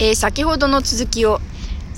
えー先ほどの続きを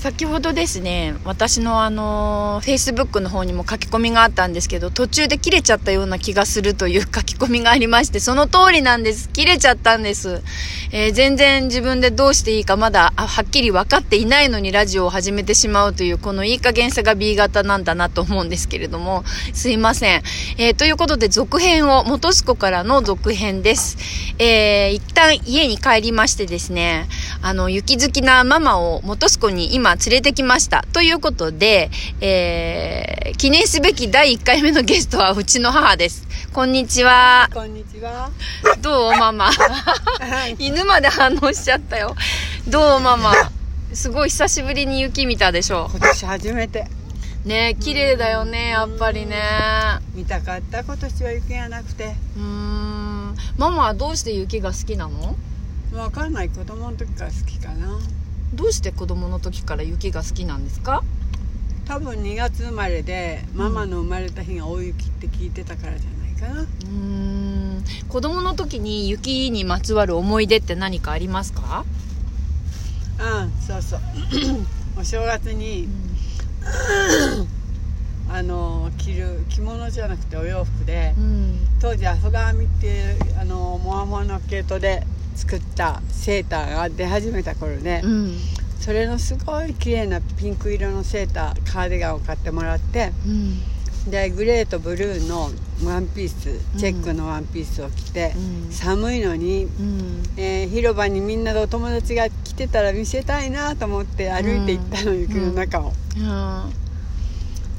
先ほどですね私のあのフェイスブックの方にも書き込みがあったんですけど途中で切れちゃったような気がするという 書き込みがありましてその通りなんです。切れちゃったんです、えー全然自分でどうしていいかまだはっきり分かっていないのにラジオを始めてしまうというこのいい加減さが B 型なんだなと思うんですけれどもすいません、えーということで続編を元栖湖からの続編です、えー一旦家に帰りましてですねあの雪好きなママを元栖湖に今連れてきました。ということで、えー記念すべき第1回目のゲストはうちの母です。こんにちは。こんにちは。どうママ。犬まで反応しちゃったよ。どうママ。すごい久しぶりに雪見たでしょ今年初めて。ね綺麗だよねやっぱりね。見たかった今年は雪がなくて。うーん。ママはどうして雪が好きなの？わかんない。子供の時から好きかなどうして子供の時から雪が好きなんですか？多分2月生まれでママの生まれた日が大雪って聞いてたからじゃないかな。うーん。子供の時に雪にまつわる思い出って何かありますか、うんそうそう。お正月にあの着る着物じゃなくてお洋服でうん。当時アフガンミっていうあのモアモアの毛糸で作ったセーターが出始めた頃で、うん。それのすごい綺麗なピンク色のセーターカーディガンを買ってもらってうん。でグレーとブルーのワンピースチェックのワンピースを着て、うん。寒いのに、うん。えー広場にみんなでお友達が来てたら見せたいなと思って歩いて行ったの、雪の中を、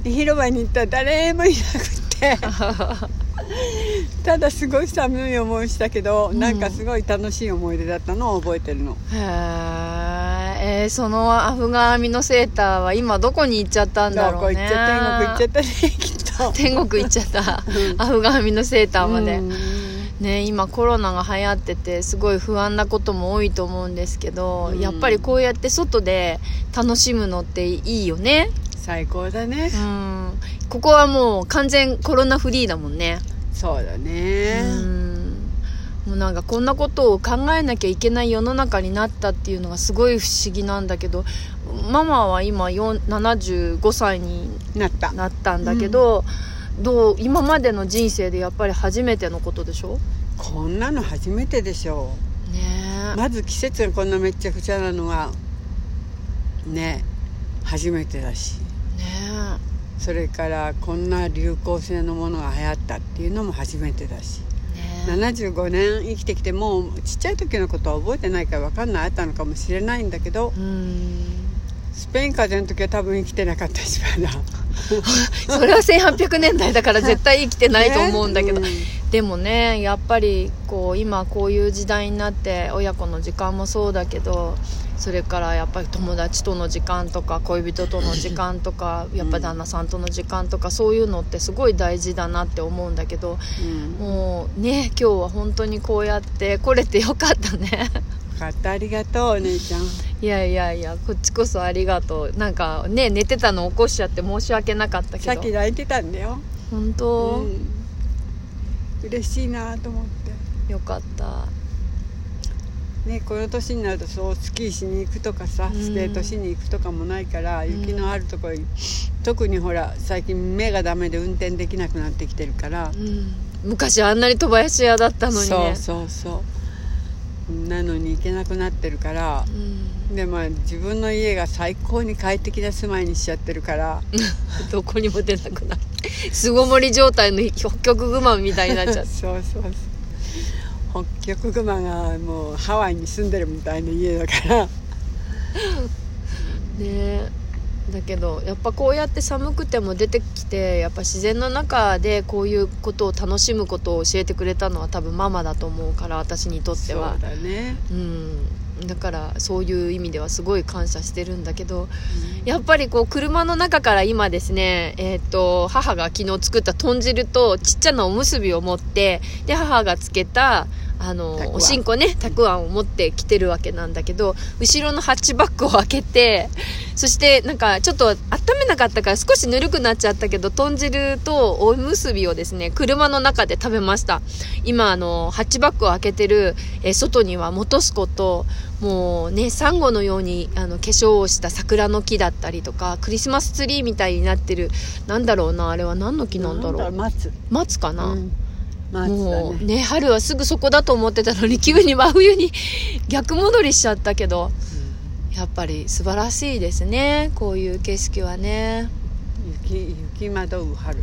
広場に行ったら誰もいなくて ただすごい寒い思いしたけど、うん。なんかすごい楽しい思い出だったのを覚えてるの。へええーそのアフガン編みのセーターは今どこに行っちゃったんだどころうね。行っちゃった天国行っちゃったねきっと。天国行っちゃった。うん。アフガン編みのセーターまで、うん。ね今コロナが流行っててすごい不安なことも多いと思うんですけど、うん。やっぱりこうやって外で楽しむのっていいよね最高だね。うん。ここはもう完全コロナフリーだもんね。そうだね。うん。もうなんかこんなことを考えなきゃいけない世の中になったっていうのがすごい不思議なんだけどママは今4 75歳になった。なったんだけど、どう今までの人生でやっぱり初めてのことでしょ？こんなの初めてでしょねえ。まず季節がこんなめっちゃくちゃなのはね初めてだし。ねそれからこんな流行性のものが流行ったっていうのも初めてだし。えね75年生きてきてもうちっちゃい時のことは覚えてないから分かんない。あったのかもしれないんだけど。スペイン風邪の時は多分生きてなかったしまだ。それは1800年代だから絶対生きてないと思うんだけど、ねでもねやっぱりこう今こういう時代になって親子の時間もそうだけどそれからやっぱり友達との時間とか恋人との時間とかやっぱ旦那さんとの時間とかそういうのってすごい大事だなって思うんだけどうん。もうね今日は本当にこうやって来れてよかったね。分かった。ありがとうお姉ちゃん。いやいやいやこっちこそありがとう。なんかね寝てたの起こしちゃって申し訳なかったけど。さっき泣いてたんだよ。本当、うん嬉しいなと思って。よかった。ね、この年になるとそうスキーしに行くとかさうん。スケートしに行くとかもないから、ん。雪のあるところに特にほら最近目がダメで運転できなくなってきてるから、うん。昔あんなに飛ばし屋だったのにね。そうそうそう。なのに行けなくなってるから。うん。でまあ自分の家が最高に快適な住まいにしちゃってるから。どこにも出なくなって巣ごもり状態の北極熊みたいになっちゃって そうそうそう。北極熊がもうハワイに住んでるみたいな家だから。ね。だけどやっぱこうやって寒くても出てきてやっぱ自然の中でこういうことを楽しむことを教えてくれたのは多分ママだと思うから私にとってそうはだね、うんだからそういう意味ではすごい感謝してるんだけどやっぱりこう車の中から今ですね、えっ、と、母が昨日作った豚汁とちっちゃなおむすびを持って、で、母がつけた、あのおしんこねたくあんを持ってきてるわけなんだけど後ろのハッチバッグを開けてそしてなんかちょっと温めなかったから少しぬるくなっちゃったけど豚汁とおむすびをですね車の中で食べました。今あのハッチバッグを開けてる、えー外には本栖湖ともうねサンゴのようにあの化粧をした桜の木だったりとかクリスマスツリーみたいになってる。なんだろうなあれは何の木なんだろう松。松かな、うんもうねね春はすぐそこだと思ってたのに急に真冬に逆戻りしちゃったけどやっぱり素晴らしいですねこういう景色はね。雪雪惑う春。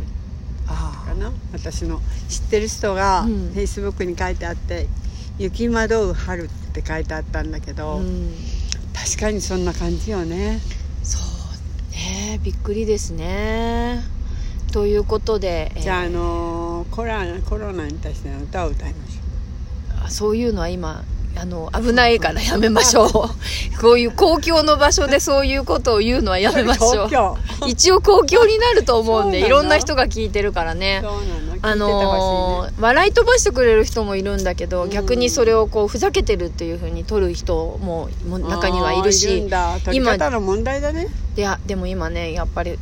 あかな？私の知ってる人がフうん。ェイスブックに書いてあって「雪惑う春」って書いてあったんだけど、うん。確かにそんな感じよね。そうねびっくりですね。ということで、えー。じゃああのーコロナコロナに対しての歌を歌いましょあそういうのは今あの危ないからやめましょう。こういう公共の場所でそういうことを言うのはやめましょう。一応公共になると思うんでいろんな人が聞いてるからね。そうなのあのー笑い飛ばしてくれる人もいるんだけど、うん。逆にそれをこうふざけてるっていうふうに取る人もも中にはいるしるんだ。取り方の問題だね。でやでも今ねやっぱり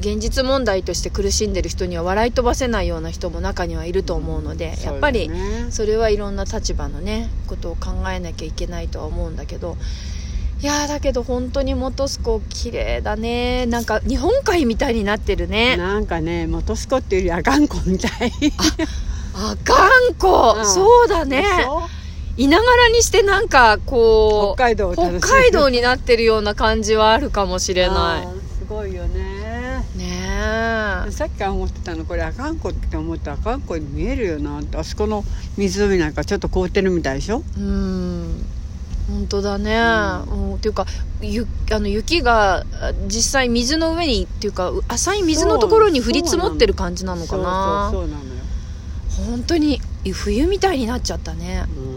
現実問題として苦しんでる人には笑い飛ばせないような人も中にはいると思うので、やっぱりそれはいろんな立場のねことを考えなきゃいけないとは思うんだけどいやーだけど本当に本栖湖綺麗だね。なんか日本海みたいになってるね。なんかね元栖湖っていうよりあがんこみたい。あかんこ、うん。そうだね。いながらにしてなんかこう北海道北海道になってるような感じはあるかもしれなあーすごいよね。いねえ。さっきから思ってたのこれあかんこって思ったらあかんこに見えるよな。ってあそこの湖なんかちょっと凍ってるみたいでしょ？うん本当だね、うん。っていうかゆあの雪があ実際水の上にっていうかう浅い水のところに降り積もってる感じなのかな。そうなのよ。本当に冬みたいになっちゃったね、うん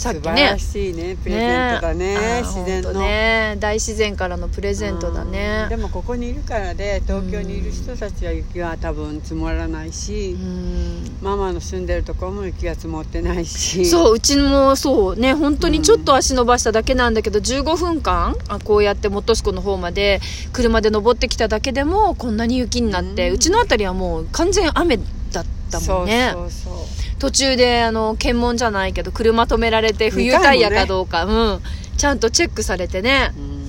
さっきね。素晴らしいね。プレゼントだね。あー自然の。ね。大自然からのプレゼントだね。うん。でもここにいるからで東京にいる人たちは雪は多分積もらないし、うん。ママの住んでるところも雪が積もってないし。そううちもそうね。本当にちょっと足伸ばしただけなんだけど、15分間あこうやって本栖湖の方まで車で登ってきただけでもこんなに雪になって、ううんちの辺りはもう完全雨だったもんね。そうそうそう途中であの検問じゃないけど車止められて冬タイヤかどうか、うん。ちゃんとチェックされてね。うん。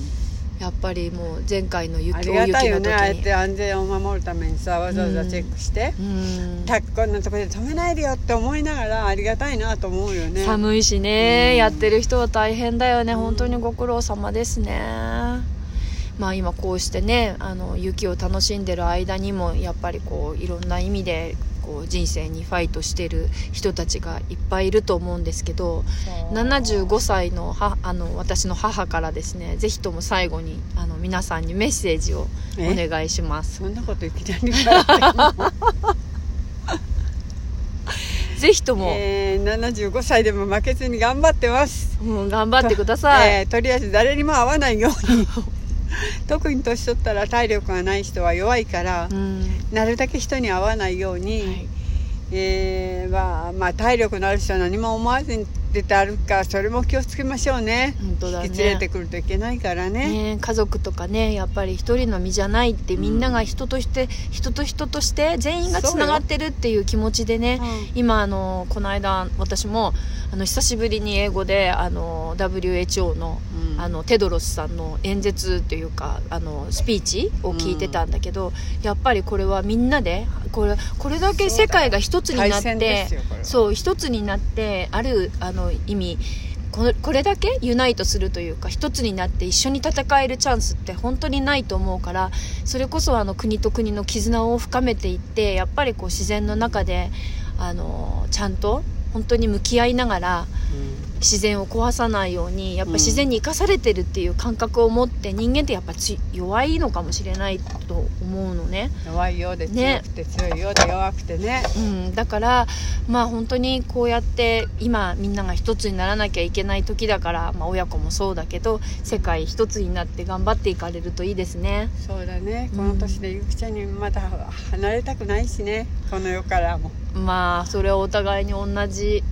やっぱりもう前回の雪ありがたいよね。ああやっにて安全を守るためにさわざわざチェックして、うん。たこんなとこで止めないでよって思いながらありがたいなと思うよね。寒いしね、うん。やってる人は大変だよね。本当にご苦労様ですね。まあ今こうしてねあの雪を楽しんでる間にもやっぱりこういろんな意味でこう人生にファイトしてる人たちがいっぱいいると思うんですけどそう。75歳のはあの私の母からですねぜひとも最後にあの皆さんにメッセージをおえ願いします。そんなこといきなりぜひとも、えー、75歳でも負けずに頑張ってます。うん、頑張ってください、えーとりあえず誰にも会わないように 特に年取ったら体力がない人は弱いから、うん。なるだけ人に会わないように、はい。えーまあ、まあ体力のある人は何も思わずに出て歩くからそれも気をつけましょうね。本当だね。引き連れてくるといけないからね。ね、家族とかねやっぱり一人の身じゃないってみんなが人として、人と人として全員がつながってるっていう気持ちでねうん今あのこの間私もあの久しぶりに英語であの WHO の,、うん。あのテドロスさんの演説っていうかあのスピーチを聞いてたんだけど、やっぱりこれはみんなでこれこれだけ世界が一つになってそう一つになってあるあの意味これだけユナイトするというか一つになって一緒に戦えるチャンスって本当にないと思うからそれこそあの国と国の絆を深めていってやっぱりこう自然の中であのちゃんと本当に向き合いながら自然を壊さないようにやっぱ自然に生かされてるっていう感覚を持って人間ってやっぱつ弱いのかもしれないと思うのね。弱いようで強ねくて強いようで弱くてね。うん、だからまあ本当にこうやって今みんなが一つにならなきゃいけない時だから、まあ、親子もそうだけど世界一つになって頑張っていかれるといいですね。そうだね。うん。この年でゆきちゃんにまだ離れたくないしね。この世からも。まあそれはお互いに同じ、う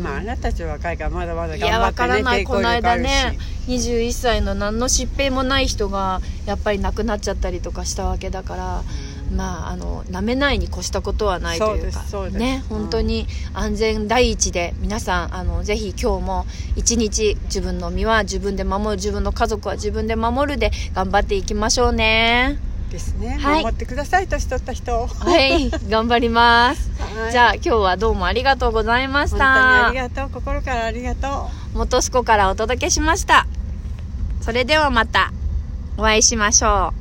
まああなたたちは若いからまだまだいや頑張ってねわからない。この間ね21歳の何の疾病もない人がやっぱり亡くなっちゃったりとかしたわけだから、まああのなめないに越したことはないというかねうん。本当に安全第一で皆さんあのぜひ今日も一日自分の身は自分で守る自分の家族は自分で守るで頑張っていきましょうねですね、はい。守ってください年取った人。はい。頑張ります。はい。じゃあ今日はどうもありがとうございまし本当にありたがとう。心からありがとう。元栖湖からお届けしました。それではまた。お会いしましょう